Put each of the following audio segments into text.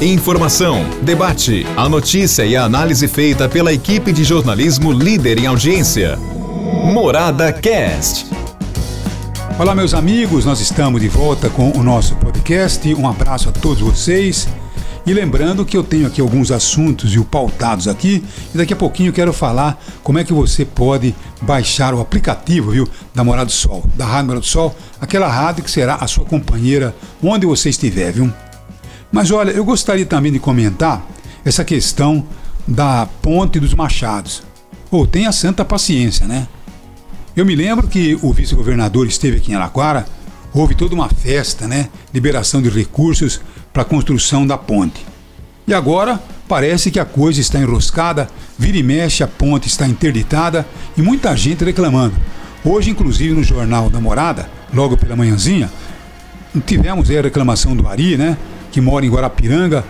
Informação, debate, a notícia e a análise feita pela equipe de jornalismo líder em audiência. Morada Cast. Olá, meus amigos, nós estamos de volta com o nosso podcast. Um abraço a todos vocês. E lembrando que eu tenho aqui alguns assuntos e o pautados aqui, e daqui a pouquinho eu quero falar como é que você pode baixar o aplicativo, viu, da Morada do Sol, da Rádio Morada do Sol, aquela rádio que será a sua companheira onde você estiver, viu? Mas olha, eu gostaria também de comentar essa questão da Ponte dos Machados. Ou oh, tenha santa paciência, né? Eu me lembro que o vice-governador esteve aqui em Alaquara, houve toda uma festa, né? Liberação de recursos para a construção da ponte. E agora parece que a coisa está enroscada, vira e mexe, a ponte está interditada e muita gente reclamando. Hoje, inclusive, no Jornal da Morada, logo pela manhãzinha, tivemos a reclamação do Ari, né? Que mora em Guarapiranga,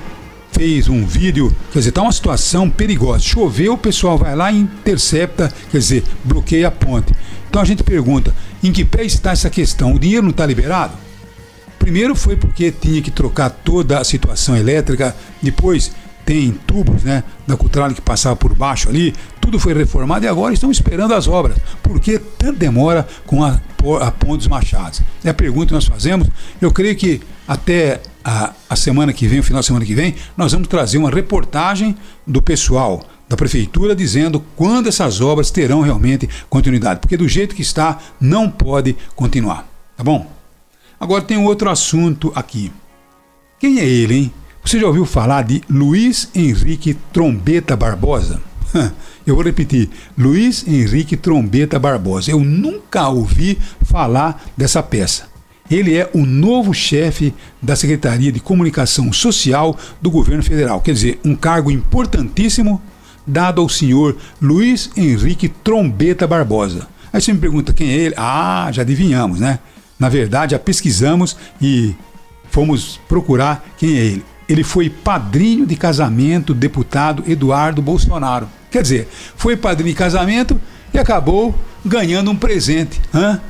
fez um vídeo, quer dizer, tá uma situação perigosa. Choveu, o pessoal vai lá e intercepta, quer dizer, bloqueia a ponte. Então a gente pergunta, em que pé está essa questão? O dinheiro não está liberado? Primeiro foi porque tinha que trocar toda a situação elétrica, depois tem tubos né, da Cutrale que passava por baixo ali, tudo foi reformado e agora estão esperando as obras. Por que tanta demora com a, a Ponte dos Machados? É a pergunta que nós fazemos. Eu creio que até a, a semana que vem, o final da semana que vem, nós vamos trazer uma reportagem do pessoal da prefeitura dizendo quando essas obras terão realmente continuidade, porque do jeito que está não pode continuar, tá bom? Agora tem outro assunto aqui. Quem é ele, hein? Você já ouviu falar de Luiz Henrique Trombeta Barbosa? Eu vou repetir, Luiz Henrique Trombeta Barbosa. Eu nunca ouvi falar dessa peça. Ele é o novo chefe da Secretaria de Comunicação Social do governo federal. Quer dizer, um cargo importantíssimo dado ao senhor Luiz Henrique Trombeta Barbosa. Aí você me pergunta quem é ele? Ah, já adivinhamos, né? Na verdade, já pesquisamos e fomos procurar quem é ele. Ele foi padrinho de casamento do deputado Eduardo Bolsonaro. Quer dizer, foi padrinho de casamento e acabou ganhando um presente. Hã?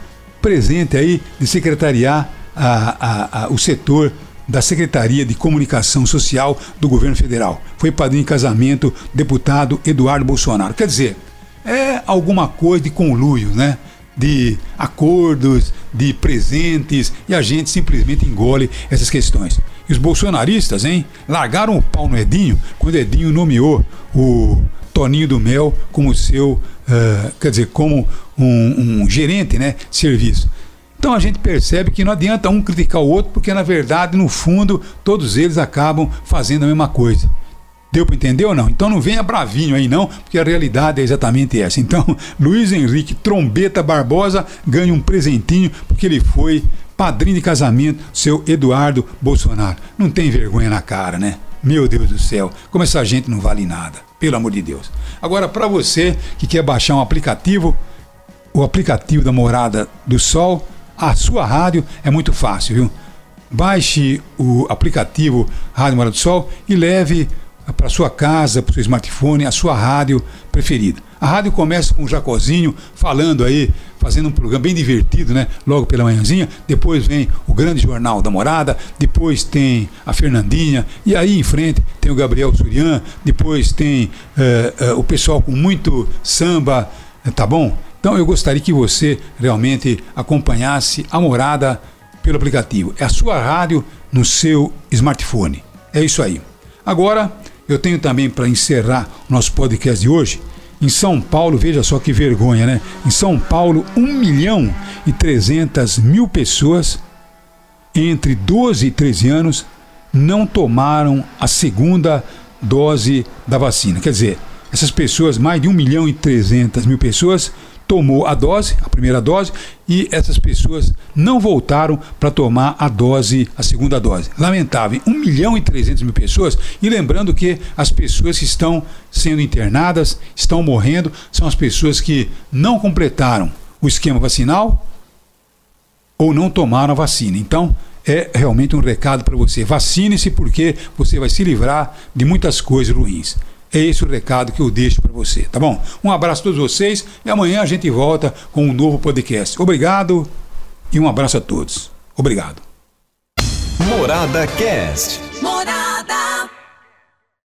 Presente aí de secretariar a, a, a, o setor da Secretaria de Comunicação Social do governo federal. Foi padrinho de casamento do deputado Eduardo Bolsonaro. Quer dizer, é alguma coisa de conluio, né? De acordos, de presentes, e a gente simplesmente engole essas questões. E os bolsonaristas, hein, largaram o pau no Edinho quando Edinho nomeou o Toninho do Mel como seu, uh, quer dizer, como um, um gerente, né, de serviço. Então a gente percebe que não adianta um criticar o outro, porque na verdade, no fundo, todos eles acabam fazendo a mesma coisa. Deu para entender ou não? Então não venha bravinho aí não, porque a realidade é exatamente essa. Então, Luiz Henrique Trombeta Barbosa ganha um presentinho porque ele foi padrinho de casamento seu Eduardo Bolsonaro. Não tem vergonha na cara, né? Meu Deus do céu, como essa gente não vale nada, pelo amor de Deus. Agora, para você que quer baixar um aplicativo, o aplicativo da Morada do Sol, a sua rádio é muito fácil, viu? Baixe o aplicativo Rádio Morada do Sol e leve para sua casa, para o seu smartphone, a sua rádio preferida. A rádio começa com o Jacozinho falando aí, fazendo um programa bem divertido, né? Logo pela manhãzinha. Depois vem o grande jornal da morada. Depois tem a Fernandinha. E aí em frente tem o Gabriel Surian. Depois tem uh, uh, o pessoal com muito samba, tá bom? Então eu gostaria que você realmente acompanhasse a morada pelo aplicativo. É a sua rádio no seu smartphone. É isso aí. Agora eu tenho também para encerrar o nosso podcast de hoje. Em São Paulo, veja só que vergonha, né? Em São Paulo, 1 milhão e 300 mil pessoas entre 12 e 13 anos não tomaram a segunda dose da vacina. Quer dizer, essas pessoas, mais de 1 milhão e 300 mil pessoas, tomou a dose, a primeira dose, e essas pessoas não voltaram para tomar a dose, a segunda dose. Lamentável, 1 milhão e 300 mil pessoas, e lembrando que as pessoas que estão sendo internadas, estão morrendo, são as pessoas que não completaram o esquema vacinal ou não tomaram a vacina. Então, é realmente um recado para você. Vacine-se porque você vai se livrar de muitas coisas ruins. É esse o recado que eu deixo para você, tá bom? Um abraço a todos vocês e amanhã a gente volta com um novo podcast. Obrigado e um abraço a todos. Obrigado. Morada Cast.